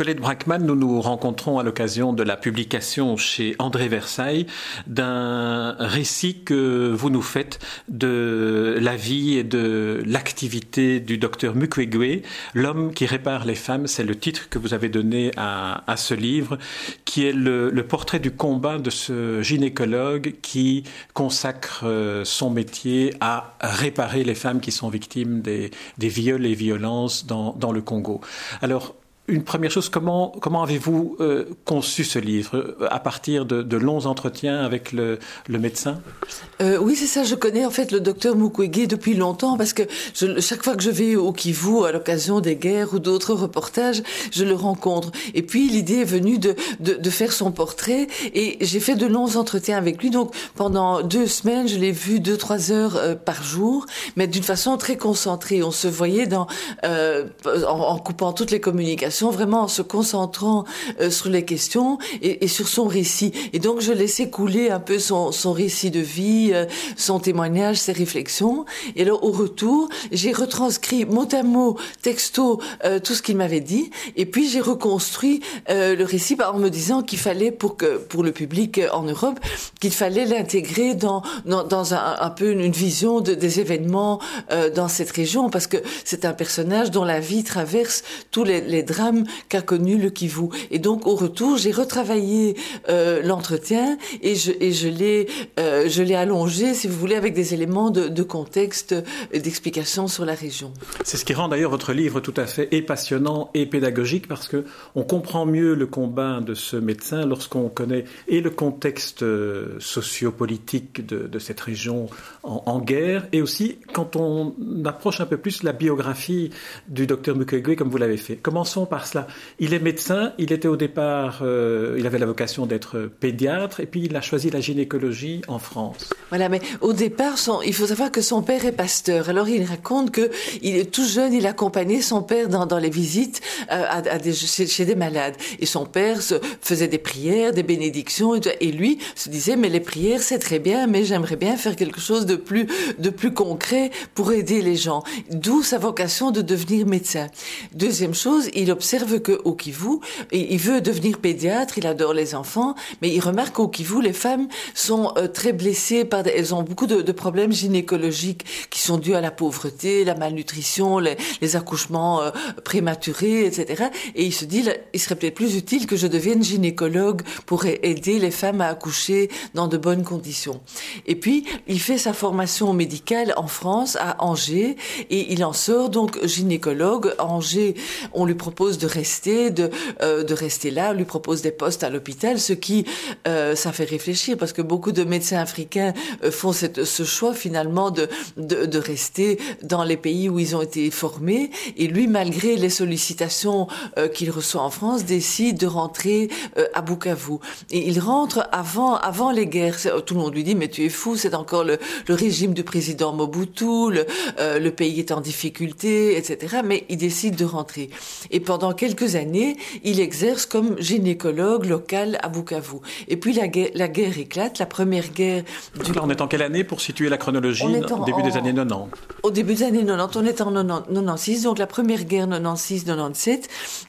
Colette Brackman, nous nous rencontrons à l'occasion de la publication chez André Versailles d'un récit que vous nous faites de la vie et de l'activité du docteur Mukwege, l'homme qui répare les femmes. C'est le titre que vous avez donné à, ce livre, qui est le, portrait du combat de ce gynécologue qui consacre euh, son métier à réparer les femmes qui sont victimes des, viols et violences dans, dans le Congo. Alors, une première chose, comment, avez-vous euh, conçu ce livre euh, À partir de, longs entretiens avec le, médecin? Euh, Oui, c'est ça. Je connais en fait le docteur Mukwege depuis longtemps parce que chaque fois que je vais au Kivu à l'occasion des guerres ou d'autres reportages, je le rencontre. Et puis l'idée est venue de, faire son portrait et j'ai fait de longs entretiens avec lui. Donc pendant deux semaines, je l'ai vu deux, trois heures par jour, mais d'une façon très concentrée. On se voyait en coupant toutes les communications vraiment en se concentrant euh, sur les questions et, sur son récit. Et donc je laissais couler un peu son, son récit de vie, euh, son témoignage, ses réflexions. Et alors au retour, j'ai retranscrit mot à mot, texto, euh, tout ce qu'il m'avait dit. Et puis j'ai reconstruit le récit en me disant qu'il fallait pour que pour le public en Europe, qu'il fallait l'intégrer dans, dans, un, peu une vision de, des événements dans cette région parce que c'est un personnage dont la vie traverse tous les, les drames qu'a connu le Kivu. Et donc au retour, j'ai retravaillé euh, l'entretien et je, et je l'ai euh, je l'ai allongé, si vous voulez, avec des éléments de, de contexte, euh, d'explication sur la région. C'est ce qui rend d'ailleurs votre livre tout à fait et passionnant et pédagogique parce que on comprend mieux le combat de ce médecin lorsqu'on connaît et le contexte sociopolitique de, de cette région en, en, guerre et aussi quand on approche un peu plus la biographie du docteur Mukwege comme vous l'avez fait. Commençons par cela. Il est médecin, il était au départ, euh, il avait la vocation d'être pédiatre, et puis il a choisi la gynécologie en France. Voilà, mais au départ, il faut savoir que son père est pasteur. Alors il raconte que il tout jeune, il accompagnait son père dans, les visites euh, chez, des malades, et son père se, faisait des prières, des bénédictions, et, lui se disait mais les prières c'est très bien, mais j'aimerais bien faire quelque chose de plus de plus concret pour aider les gens. D'où sa vocation de devenir médecin. Deuxième chose, il observe que au Kivu, il veut devenir pédiatre, il adore les enfants, mais il remarque qu'au Kivu, les femmes sont euh, très blessées par, elles ont beaucoup de, problèmes gynécologiques qui sont dus à la pauvreté, la malnutrition, les, accouchements euh, prématurés, etc. Et il se dit, il serait peut-être plus utile que je devienne gynécologue pour aider les femmes à accoucher dans de bonnes conditions. Et puis, il fait sa formation médicale en France, à Angers, et il en sort donc gynécologue. À Angers, on lui propose de rester, de, euh, de rester là, lui propose des postes à l'hôpital, ce qui, euh, ça fait réfléchir parce que beaucoup de médecins africains euh, font cette, ce choix finalement de, de, de, rester dans les pays où ils ont été formés. Et lui, malgré les sollicitations qu'il reçoit en France, décide de rentrer à Bukavu. Et il rentre avant, avant les guerres. Tout le monde lui dit, mais tu es fou, c'est encore le, le, régime du président Mobutu, le, le pays est en difficulté, etc. Mais il décide de rentrer. Et pendant quelques années, il exerce comme gynécologue local à Bukavu. Et puis la guerre, la guerre éclate, la première guerre. Du... Là, on est en quelle année pour situer la chronologie Au début des années 90 Au début des années 90, on est en 96, donc la première guerre 96-97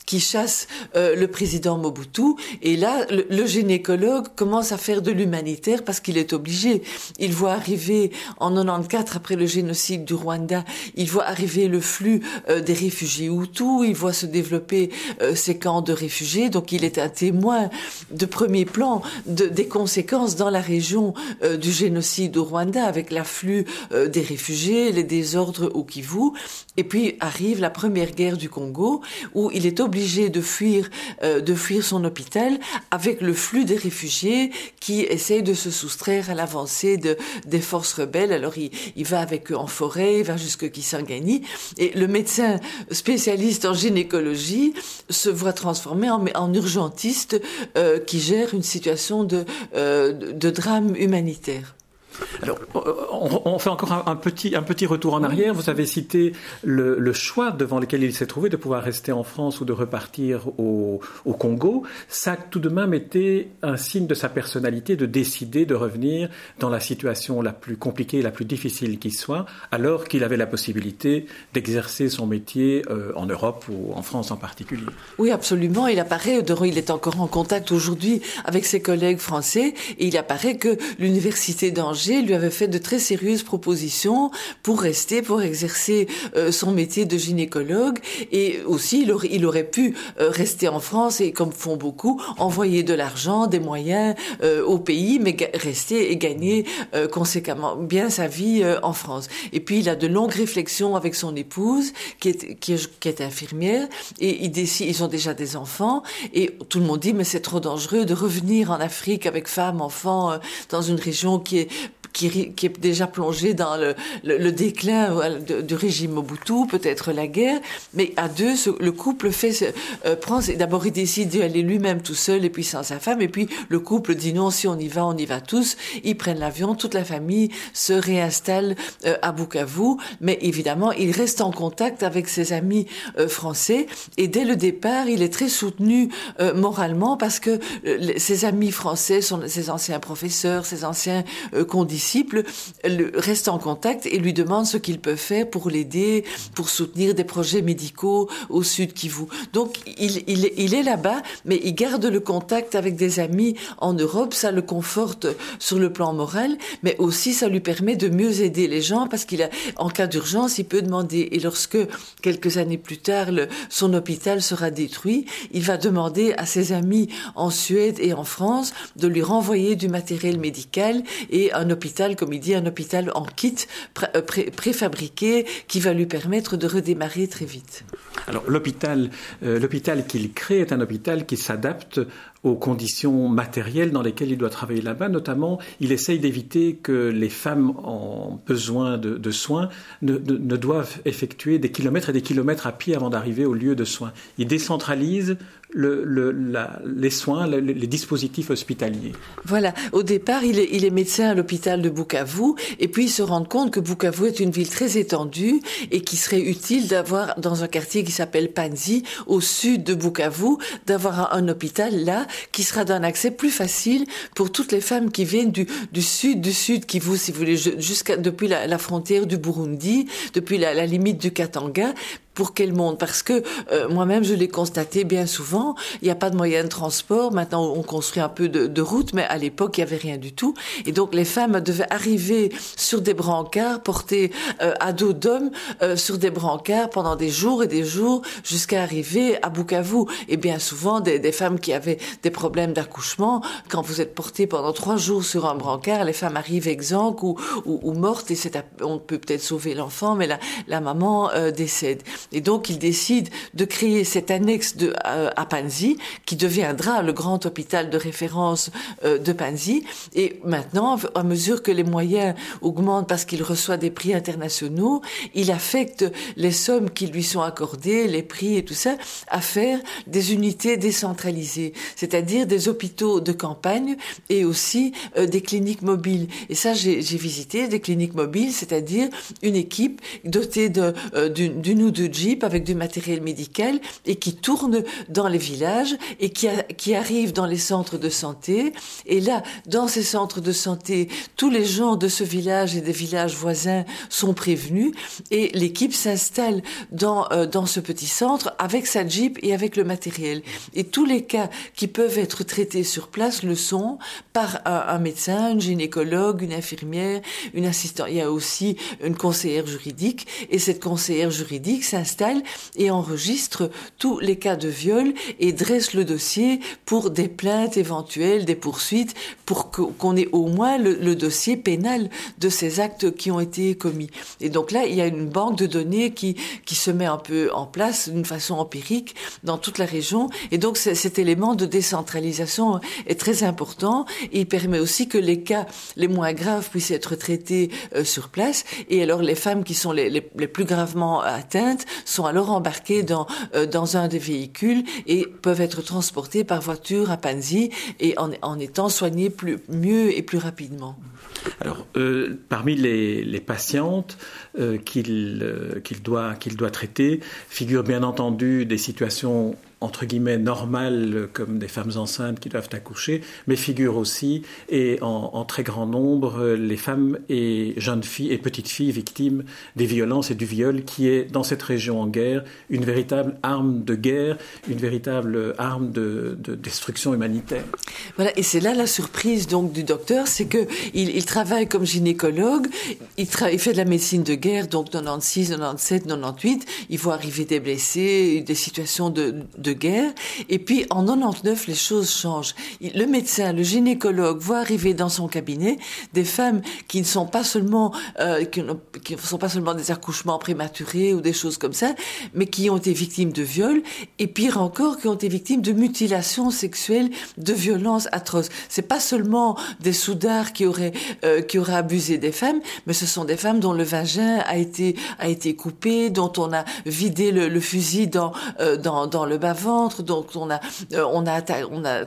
qui chasse euh, le président Mobutu. Et là, le, gynécologue commence à faire de l'humanitaire parce qu'il est obligé. Il voit arriver en 94, après le génocide du Rwanda, il voit arriver le flux euh, des réfugiés Hutus, il voit se développer euh, ces camps de réfugiés. Donc il est un témoin de premier plan de, des conséquences dans la région euh, du génocide au Rwanda avec l'afflux euh, des réfugiés, les désordres au Kivu. Et puis arrive la première guerre du Congo où il est obligé de fuir, de fuir son hôpital avec le flux des réfugiés qui essayent de se soustraire à l'avancée de, des forces rebelles. Alors il, il va avec eux en forêt, il va jusque Kisangani. Et le médecin spécialiste en gynécologie se voit transformé en, en urgentiste euh, qui gère une situation de, euh, de drame humanitaire. Alors, on, fait encore un, petit, un petit retour en arrière. Vous avez cité le, choix devant lequel il s'est trouvé de pouvoir rester en France ou de repartir au, Congo. Ça, tout de même, était un signe de sa personnalité de décider de revenir dans la situation la plus compliquée, la plus difficile qui soit, alors qu'il avait la possibilité d'exercer son métier euh, en Europe ou en France en particulier. Oui, absolument. Il apparaît, il est encore en contact aujourd'hui avec ses collègues français, et il apparaît que l'université d'Angers lui avait fait de très sérieuses propositions pour rester, pour exercer euh, son métier de gynécologue. Et aussi, il aurait, pu euh, rester en France et, comme font beaucoup, envoyer de l'argent, des moyens euh, au pays, mais rester et gagner conséquemment bien sa vie en France. Et puis, il a de longues réflexions avec son épouse, qui est, infirmière, et ils, ils ont déjà des enfants, et tout le monde dit, mais c'est trop dangereux de revenir en Afrique avec femmes, enfants, dans une région qui est qui, qui est déjà plongé dans le, le, déclin du régime Mobutu, peut-être la guerre, mais à deux, le couple fait euh, prend d'abord il décide d'y aller lui-même tout seul et puis sans sa femme, et puis le couple dit non, si on y va, on y va tous. Ils prennent l'avion, toute la famille se réinstalle euh, à Bukavu, mais évidemment il reste en contact avec ses amis euh, français. Et dès le départ il est très soutenu euh, moralement parce que ses amis français sont ses anciens professeurs, ses anciens condisciples disciple reste en contact et lui demande ce qu'il peut faire pour l'aider, pour soutenir des projets médicaux au sud Kivu. Donc il, est là-bas, mais il garde le contact avec des amis en Europe, ça le conforte sur le plan moral, mais aussi ça lui permet de mieux aider les gens parce qu'il a, en cas d'urgence, il peut demander. Et lorsque quelques années plus tard, son hôpital sera détruit, il va demander à ses amis en Suède et en France de lui renvoyer du matériel médical et un hôpital comme il dit, un hôpital en kit euh, préfabriqué qui va lui permettre de redémarrer très vite. Alors l'hôpital, euh, l'hôpital qu'il crée est un hôpital qui s'adapte aux conditions matérielles dans lesquelles il doit travailler là-bas. Notamment, il essaye d'éviter que les femmes en besoin de, soins ne, doivent effectuer des kilomètres et des kilomètres à pied avant d'arriver au lieu de soins. Il décentralise le, les soins, les dispositifs hospitaliers. Voilà. Au départ, il est, médecin à l'hôpital de Bukavu, et puis il se rend compte que Bukavu est une ville très étendue et qu'il serait utile d'avoir dans un quartier qui s'appelle Panzi, au sud de Bukavu, d'avoir un hôpital là qui sera d'un accès plus facile pour toutes les femmes qui viennent du, sud, du sud Kivu, si vous voulez, jusqu'à depuis la, frontière du Burundi, depuis la limite du Katanga, pour quel monde Parce que euh, moi-même, je l'ai constaté bien souvent, il n'y a pas de moyens de transport. Maintenant, on construit un peu de, de route, mais à l'époque, il n'y avait rien du tout. Et donc, les femmes devaient arriver sur des brancards, porter euh, à dos d'hommes euh, sur des brancards pendant des jours et des jours, jusqu'à arriver à Bukavu. Et bien souvent, des, des femmes qui avaient des problèmes d'accouchement, quand vous êtes porté pendant trois jours sur un brancard, les femmes arrivent exsangues ou, ou, ou mortes, et c'est on peut peut-être sauver l'enfant, mais la, la maman décède. Et donc, il décide de créer cette annexe de, euh, à Panzi, qui deviendra le grand hôpital de référence euh, de Panzi. Et maintenant, à mesure que les moyens augmentent parce qu'il reçoit des prix internationaux, il affecte les sommes qui lui sont accordées, les prix et tout ça, à faire des unités décentralisées, c'est-à-dire des hôpitaux de campagne et aussi euh, des cliniques mobiles. Et ça, j'ai visité des cliniques mobiles, c'est-à-dire une équipe dotée d'une ou deux jeep avec du matériel médical et qui tourne dans les villages et qui, qui arrive dans les centres de santé. Et là, dans ces centres de santé, tous les gens de ce village et des villages voisins sont prévenus et l'équipe s'installe dans, euh, dans ce petit centre avec sa jeep et avec le matériel. Et tous les cas qui peuvent être traités sur place le sont par un, médecin, une gynécologue, une infirmière, une assistante. Il y a aussi une conseillère juridique et cette conseillère juridique s'installe et enregistre tous les cas de viol et dresse le dossier pour des plaintes éventuelles, des poursuites, pour qu'on ait au moins le, dossier pénal de ces actes qui ont été commis. Et donc là, il y a une banque de données qui, qui se met un peu en place d'une façon empirique dans toute la région. Et donc cet élément de décentralisation est très important. il permet aussi que les cas les moins graves puissent être traités euh, sur place. Et alors les femmes qui sont les, les, les plus gravement atteintes sont alors embarqués dans, euh, dans un des véhicules et peuvent être transportés par voiture à Panzi et en, étant soignés plus, mieux et plus rapidement. Alors, euh, parmi les, patientes qu'il doit, qu'il doit traiter figurent bien entendu des situations entre guillemets normales comme des femmes enceintes qui doivent accoucher, mais figurent aussi et en, très grand nombre les femmes et jeunes filles et petites filles victimes des violences et du viol qui est dans cette région en guerre une véritable arme de guerre, une véritable arme de, de destruction humanitaire. Voilà, et c'est là la surprise donc du docteur, c'est que il, il, travaille comme gynécologue, il, fait de la médecine de guerre, donc 96, 97, 98, il voit arriver des blessés, des situations de guerre. Et puis en 99, les choses changent. Le médecin, le gynécologue voit arriver dans son cabinet des femmes qui ne sont pas seulement euh, qui ne sont pas seulement des accouchements prématurés ou des choses comme ça, mais qui ont été victimes de viols et pire encore qui ont été victimes de mutilations sexuelles, de violences atroces. C'est pas seulement des soudards qui auraient euh, qui auraient abusé des femmes, mais ce sont des femmes dont le vagin a été a été coupé, dont on a vidé le, fusil dans euh, dans dans le bas ventre, donc on a euh, on a on a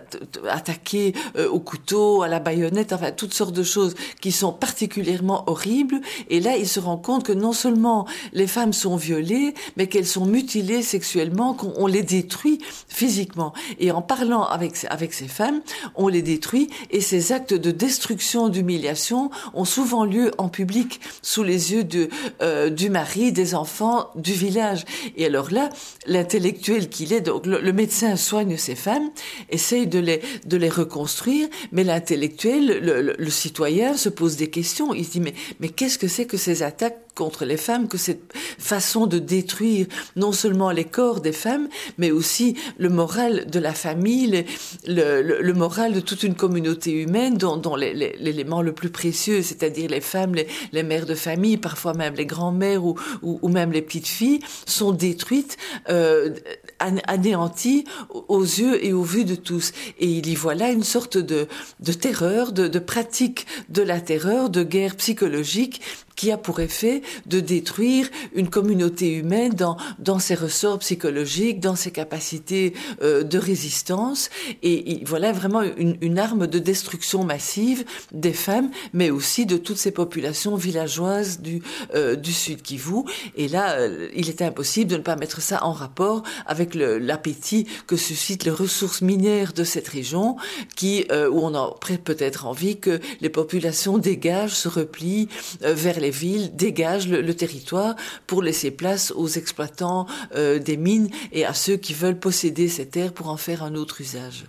attaqué euh, au couteau, à la baïonnette, enfin toutes sortes de choses qui sont particulièrement horribles. Et là, il se rend compte que non seulement les femmes sont violées, mais qu'elles sont mutilées sexuellement, qu'on les détruit physiquement. Et en parlant avec avec ces femmes, on les détruit et ces actes de destruction, d'humiliation ont souvent lieu en public, sous les yeux de euh, du mari, des enfants, du village. Et alors là, l'intellectuel qu'il est, donc le, médecin soigne ces femmes, essaye de les, reconstruire, mais l'intellectuel, le, citoyen se pose des questions. Il se dit, mais qu'est-ce que c'est que ces attaques contre les femmes, que cette façon de détruire non seulement les corps des femmes, mais aussi le moral de la famille, le, moral de toute une communauté humaine dont, l'élément le plus précieux, c'est-à-dire les femmes, les, mères de famille, parfois même les grands-mères ou, même les petites filles, sont détruites, euh, anéanties aux yeux et aux vues de tous. Et il y voit là une sorte de, terreur, de pratique de la terreur, de guerre psychologique qui a pour effet de détruire une communauté humaine dans, dans ses ressorts psychologiques, dans ses capacités euh, de résistance. Et, voilà vraiment une, une, arme de destruction massive des femmes, mais aussi de toutes ces populations villageoises du, euh, du Sud Kivu. Et là, euh, il était impossible de ne pas mettre ça en rapport avec l'appétit que suscitent les ressources minières de cette région, qui, euh, où on a peut-être envie que les populations dégagent, se replient euh, vers les villes dégagent le, territoire pour laisser place aux exploitants euh, des mines et à ceux qui veulent posséder ces terres pour en faire un autre usage.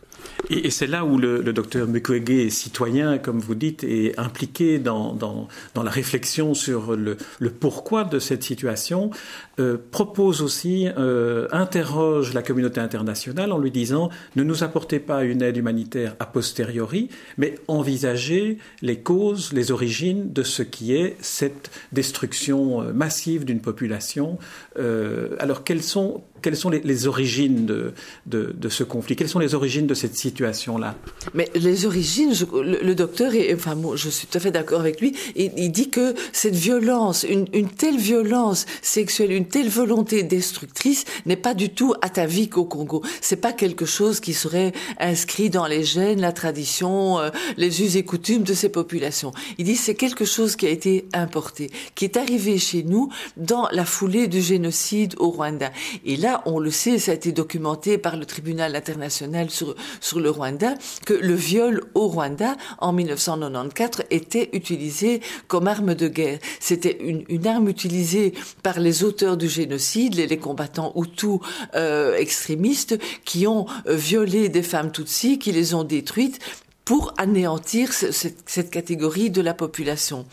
Et, et c'est là où le, docteur Mukwege est citoyen, comme vous dites, est impliqué dans, dans, la réflexion sur le, pourquoi de cette situation, euh, propose aussi, euh, interroge la communauté internationale en lui disant ne nous apportez pas une aide humanitaire a posteriori, mais envisagez les causes, les origines de ce qui est cette destruction euh, massive d'une population. Alors quelles sont quelles sont les, origines de, de, ce conflit? Quelles sont les origines de cette situation-là? Mais les origines, le, docteur, enfin, moi, je suis tout à fait d'accord avec lui, il dit que cette violence, une, telle violence sexuelle, telle volonté destructrice n'est pas du tout atavique au Congo. C'est pas quelque chose qui serait inscrit dans les gènes, la tradition, euh, les us et coutumes de ces populations. Il dit c'est quelque chose qui a été importé, qui est arrivé chez nous dans la foulée du génocide au Rwanda. Et là, on le sait, ça a été documenté par le tribunal international sur, sur le Rwanda, que le viol au Rwanda en 1994 était utilisé comme arme de guerre. C'était une, une, arme utilisée par les auteurs du génocide, les, combattants hutus euh, extrémistes, qui ont euh, violé des femmes tutsis, qui les ont détruites pour anéantir cette catégorie de la population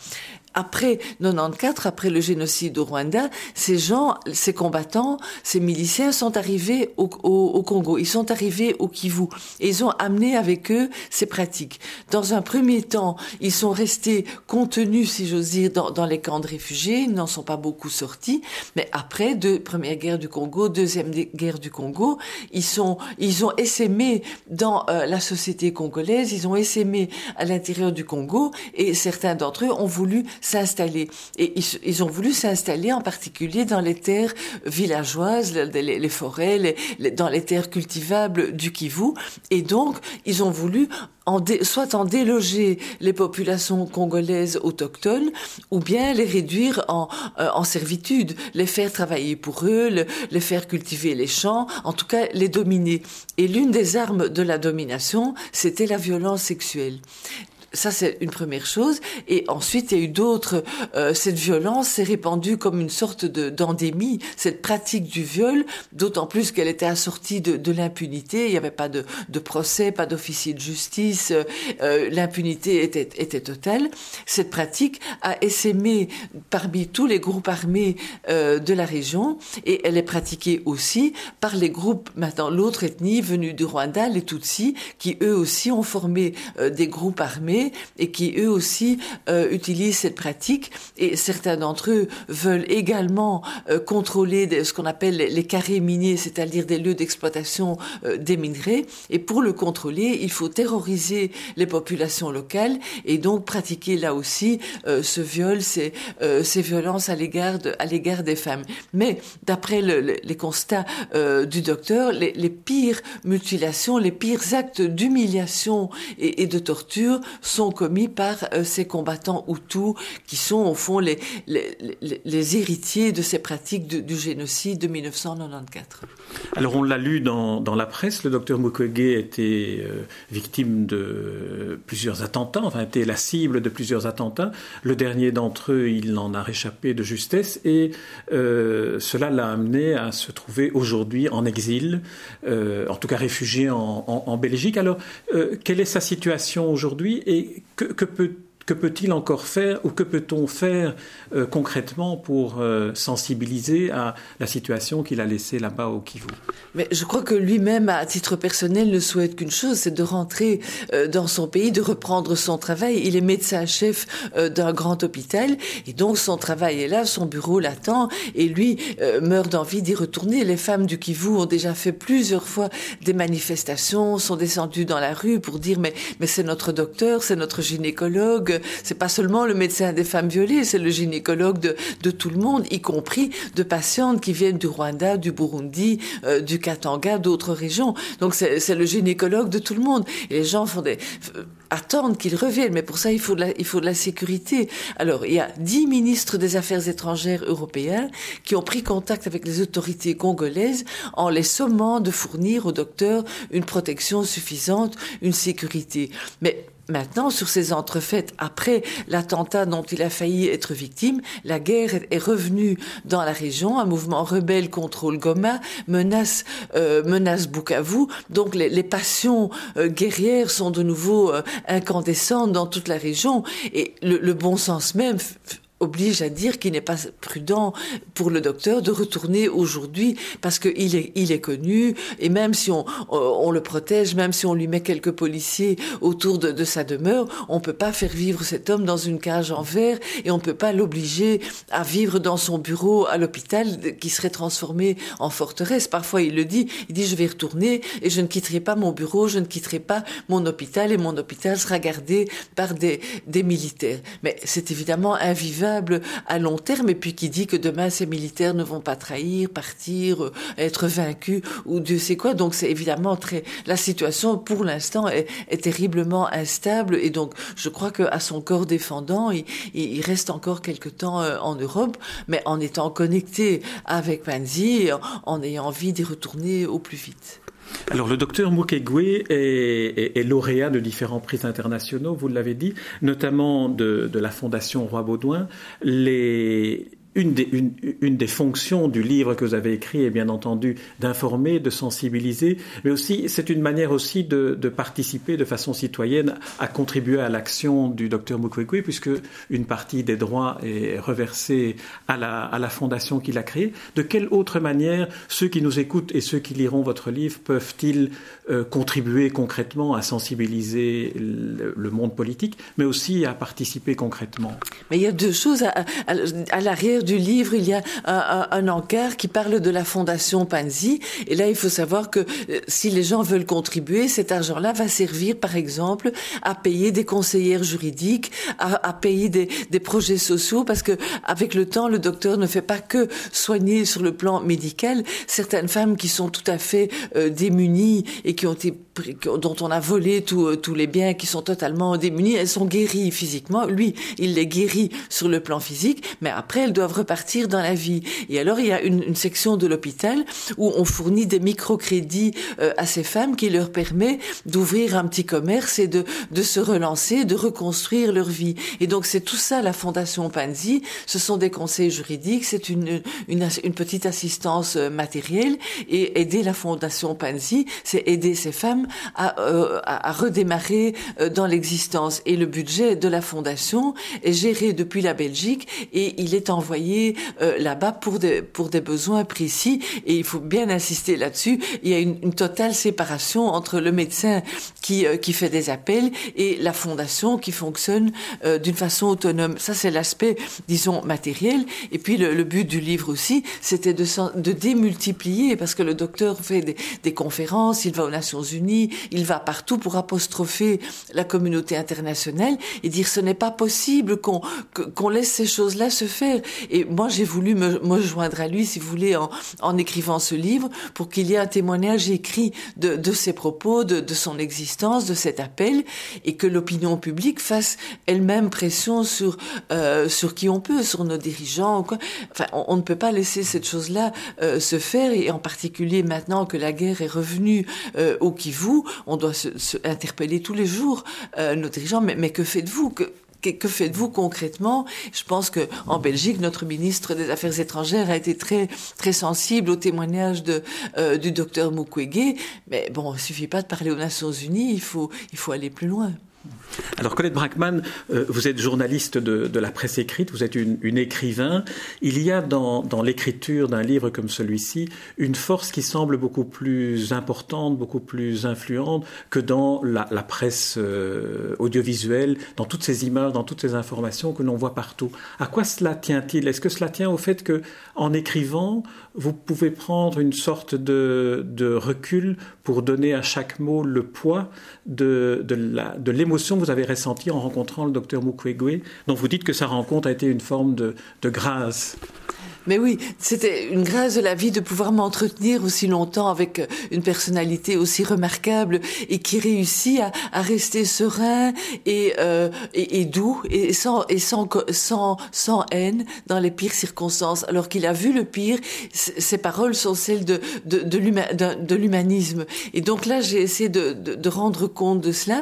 après 94, après le génocide au Rwanda, ces gens, ces combattants, ces miliciens sont arrivés au, au, au, Congo, ils sont arrivés au Kivu. Et ils ont amené avec eux ces pratiques. Dans un premier temps, ils sont restés contenus, si j'ose dire, dans, dans, les camps de réfugiés, ils n'en sont pas beaucoup sortis, mais après, de première guerre du Congo, deuxième guerre du Congo, ils sont, ils ont essaimé dans euh, la société congolaise, ils ont essaimé à l'intérieur du Congo. Et certains d'entre eux ont voulu s'installer. Et ils, ont voulu s'installer en particulier dans les terres villageoises, les, forêts, dans les terres cultivables du Kivu. Et donc, ils ont voulu soit en déloger les populations congolaises autochtones, ou bien les réduire en, euh, en servitude, les faire travailler pour eux, les faire cultiver les champs, en tout cas les dominer. Et l'une des armes de la domination, c'était la violence sexuelle. Ça, c'est une première chose. Et ensuite, il y a eu d'autres. Euh, cette violence s'est répandue comme une sorte de d'endémie. Cette pratique du viol, d'autant plus qu'elle était assortie de, de l'impunité. Il n'y avait pas de, de procès, pas d'officier de justice. Euh, l'impunité était, était totale. Cette pratique a essaimé parmi tous les groupes armés euh, de la région. Et elle est pratiquée aussi par les groupes, maintenant l'autre ethnie venue du Rwanda, les Tutsis, qui eux aussi ont formé des groupes armés et qui eux aussi euh, utilisent cette pratique et certains d'entre eux veulent également euh, contrôler ce qu'on appelle les, carrés miniers, c'est-à-dire des lieux d'exploitation euh, des minerais et pour le contrôler, il faut terroriser les populations locales et donc pratiquer là aussi ce viol, ces, ces violences à l'égard à l'égard des femmes. Mais d'après le, les constats du docteur, les, pires mutilations, les pires actes d'humiliation et de torture sont commis par euh, ces combattants Hutus qui sont au fond les, les, les, héritiers de ces pratiques du génocide de 1994. Alors on l'a lu dans, dans, la presse, le docteur Mukwege était euh, victime de plusieurs attentats, enfin était la cible de plusieurs attentats. Le dernier d'entre eux, il en a réchappé de justesse et euh, cela l'a amené à se trouver aujourd'hui en exil, en tout cas réfugié en, en, en Belgique. Alors quelle est sa situation aujourd'hui et que, que peut que peut-il encore faire ou que peut-on faire euh, concrètement pour euh, sensibiliser à la situation qu'il a laissée là-bas au Kivu? Mais je crois que lui-même, à titre personnel, ne souhaite qu'une chose, c'est de rentrer euh, dans son pays, de reprendre son travail. Il est médecin-chef d'un grand hôpital et donc son travail est là, son bureau l'attend et lui meurt d'envie d'y retourner. Les femmes du Kivu ont déjà fait plusieurs fois des manifestations, sont descendues dans la rue pour dire mais, mais c'est notre docteur, c'est notre gynécologue, c'est pas seulement le médecin des femmes violées, c'est le gynécologue de, tout le monde, y compris de patientes qui viennent du Rwanda, du Burundi, euh, du Katanga, d'autres régions. Donc c'est le gynécologue de tout le monde. Et les gens des attendent qu'il revienne, mais pour ça il faut de la, il faut de la sécurité. Alors il y a dix ministres des Affaires étrangères européens qui ont pris contact avec les autorités congolaises en les sommant de fournir aux docteurs une protection suffisante, une sécurité. Mais Maintenant, sur ces entrefaites, après l'attentat dont il a failli être victime, la guerre est revenue dans la région. Un mouvement rebelle contrôle Goma, menace euh, menace Bukavu. Donc les, les passions euh, guerrières sont de nouveau euh, incandescentes dans toute la région. Et le, le bon sens même oblige à dire qu'il n'est pas prudent pour le docteur de retourner aujourd'hui parce qu'il est, il est connu et même si on, on le protège, même si on lui met quelques policiers autour de, de sa demeure, on peut pas faire vivre cet homme dans une cage en verre et on peut pas l'obliger à vivre dans son bureau à l'hôpital qui serait transformé en forteresse. Parfois il le dit, il dit je vais retourner et je ne quitterai pas mon bureau, je ne quitterai pas mon hôpital et mon hôpital sera gardé par des, des militaires. Mais c'est évidemment invivable à long terme et puis qui dit que demain ces militaires ne vont pas trahir, partir, euh, être vaincus ou Dieu sait quoi. Donc c'est évidemment très la situation pour l'instant est, terriblement instable et donc je crois que à son corps défendant, il, reste encore quelque temps euh, en Europe, mais en étant connecté avec Panzi, en ayant envie d'y retourner au plus vite. Alors le docteur Mukwege est, lauréat de différents prix internationaux, vous l'avez dit, notamment de, la Fondation Roi Baudouin. Une des, une, une des, fonctions du livre que vous avez écrit est bien entendu d'informer, de sensibiliser, mais aussi c'est une manière aussi de, de, participer de façon citoyenne à contribuer à l'action du docteur Mukwege, puisque une partie des droits est reversée à la, à la fondation qu'il a créée. De quelle autre manière ceux qui nous écoutent et ceux qui liront votre livre peuvent-ils euh, contribuer concrètement à sensibiliser le, monde politique, mais aussi à participer concrètement? Mais il y a deux choses à, à l'arrière du livre, il y a un, encart qui parle de la fondation Panzi. Et là, il faut savoir que euh, si les gens veulent contribuer, cet argent-là va servir, par exemple, à payer des conseillères juridiques, à, payer des, projets sociaux, parce que avec le temps, le docteur ne fait pas que soigner sur le plan médical. Certaines femmes qui sont tout à fait euh, démunies et qui ont été dont on a volé euh, tous les biens, qui sont totalement démunies, elles sont guéries physiquement. Lui, il les guérit sur le plan physique, mais après, elles doivent repartir dans la vie. Et alors, il y a une, une section de l'hôpital où on fournit des microcrédits euh, à ces femmes qui leur permet d'ouvrir un petit commerce et de, de se relancer, de reconstruire leur vie. Et donc, c'est tout ça, la Fondation Panzi. Ce sont des conseils juridiques, c'est une, une, une petite assistance euh, matérielle. Et aider la Fondation Panzi, c'est aider ces femmes à, euh, à, redémarrer euh, dans l'existence. Et le budget de la fondation est géré depuis la Belgique et il est envoyé euh, là-bas pour des, pour des besoins précis. Et il faut bien insister là-dessus. Il y a une, une, totale séparation entre le médecin qui, qui fait des appels et la fondation qui fonctionne d'une façon autonome. Ça, c'est l'aspect, disons, matériel. Et puis le, le but du livre aussi, c'était de, de démultiplier parce que le docteur fait des, des conférences, il va aux Nations Unies, il va partout pour apostropher la communauté internationale et dire ce n'est pas possible qu'on qu'on laisse ces choses-là se faire. Et moi, j'ai voulu me, joindre à lui, si vous voulez, en, écrivant ce livre, pour qu'il y ait un témoignage écrit de, ses propos, de, son existence, de cet appel, et que l'opinion publique fasse elle-même pression sur euh, sur qui on peut, sur nos dirigeants. Enfin, on, ne peut pas laisser cette chose-là euh, se faire, et en particulier maintenant que la guerre est revenue euh, au Kivu on doit se, interpeller tous les jours nos dirigeants. Mais, que faites-vous? Que, faites-vous concrètement? Je pense que en Belgique, notre ministre des Affaires étrangères a été très très sensible au témoignage de euh, du docteur Mukwege. Mais bon, il suffit pas de parler aux Nations Unies. Il faut il faut aller plus loin. Alors Colette Brackman, euh, vous êtes journaliste de, la presse écrite, vous êtes une, écrivain. Il y a dans, l'écriture d'un livre comme celui-ci une force qui semble beaucoup plus importante, beaucoup plus influente que dans la, la presse euh, audiovisuelle, dans toutes ces images, dans toutes ces informations que l'on voit partout. À quoi cela tient-il? Est-ce que cela tient au fait que, en écrivant, vous pouvez prendre une sorte de, de recul pour donner à chaque mot le poids de, de l'émotion que vous avez ressentie en rencontrant le docteur Mukwege, dont vous dites que sa rencontre a été une forme de, de grâce. Mais oui, c'était une grâce de la vie de pouvoir m'entretenir aussi longtemps avec euh, une personnalité aussi remarquable et qui réussit à, à rester serein et, euh, et, doux et sans et sans sans sans haine dans les pires circonstances. Alors qu'il a vu le pire, ses paroles sont celles de de de l'humanisme. Et donc là, j'ai essayé de, de, de, rendre compte de cela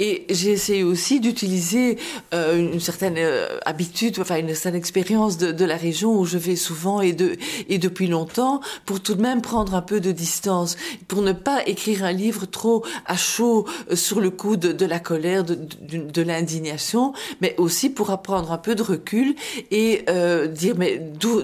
et j'ai essayé aussi d'utiliser euh, une certaine euh, habitude, enfin une certaine expérience de, de la région où je vais souvent et, de, et depuis longtemps pour tout de même prendre un peu de distance, pour ne pas écrire un livre trop à chaud euh, sur le coup de, de la colère, de, de, l'indignation, mais aussi pour apprendre un peu de recul et euh, dire mais d'où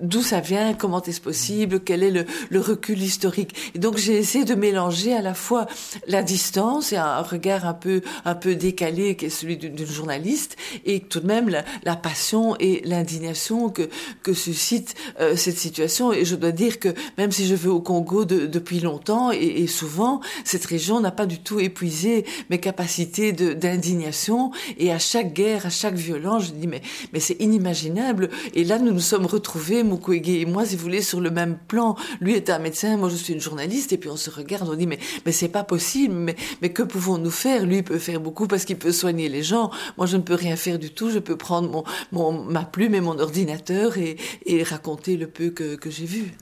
d'où ça vient, comment est-ce possible, quel est le, le recul historique. Donc j'ai essayé de mélanger à la fois la distance et un regard un peu un peu décalé qui est celui d'une journaliste et tout de même la, la passion et l'indignation que suscite euh, cette situation. Et je dois dire que même si je vais au Congo de, depuis longtemps et, et, souvent, cette région n'a pas du tout épuisé mes capacités d'indignation. Et à chaque guerre, à chaque violence, je dis mais mais c'est inimaginable. Et là, nous nous sommes retrouvés, Mukwege et moi, si vous voulez, sur le même plan. Lui est un médecin, moi je suis une journaliste, et puis on se regarde, on dit mais mais c'est pas possible. Mais mais que pouvons-nous faire? Lui peut faire beaucoup parce qu'il peut soigner les gens. Moi, je ne peux rien faire du tout. Je peux prendre mon, mon ma plume et mon ordinateur et, et raconter le peu que, que j'ai vu.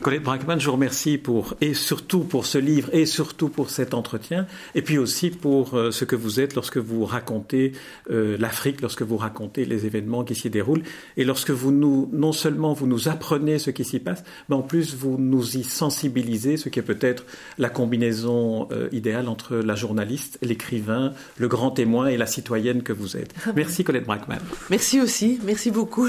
Colette Brackman, je vous remercie pour, et surtout pour ce livre, et surtout pour cet entretien, et puis aussi pour euh, ce que vous êtes lorsque vous racontez euh, l'Afrique, lorsque vous racontez les événements qui s'y déroulent, et lorsque vous nous, non seulement vous nous apprenez ce qui s'y passe, mais en plus vous nous y sensibilisez, ce qui est peut-être la combinaison euh, idéale entre la journaliste, l'écrivain, le grand témoin et la citoyenne que vous êtes. Merci Colette Brackman. Merci aussi, merci beaucoup.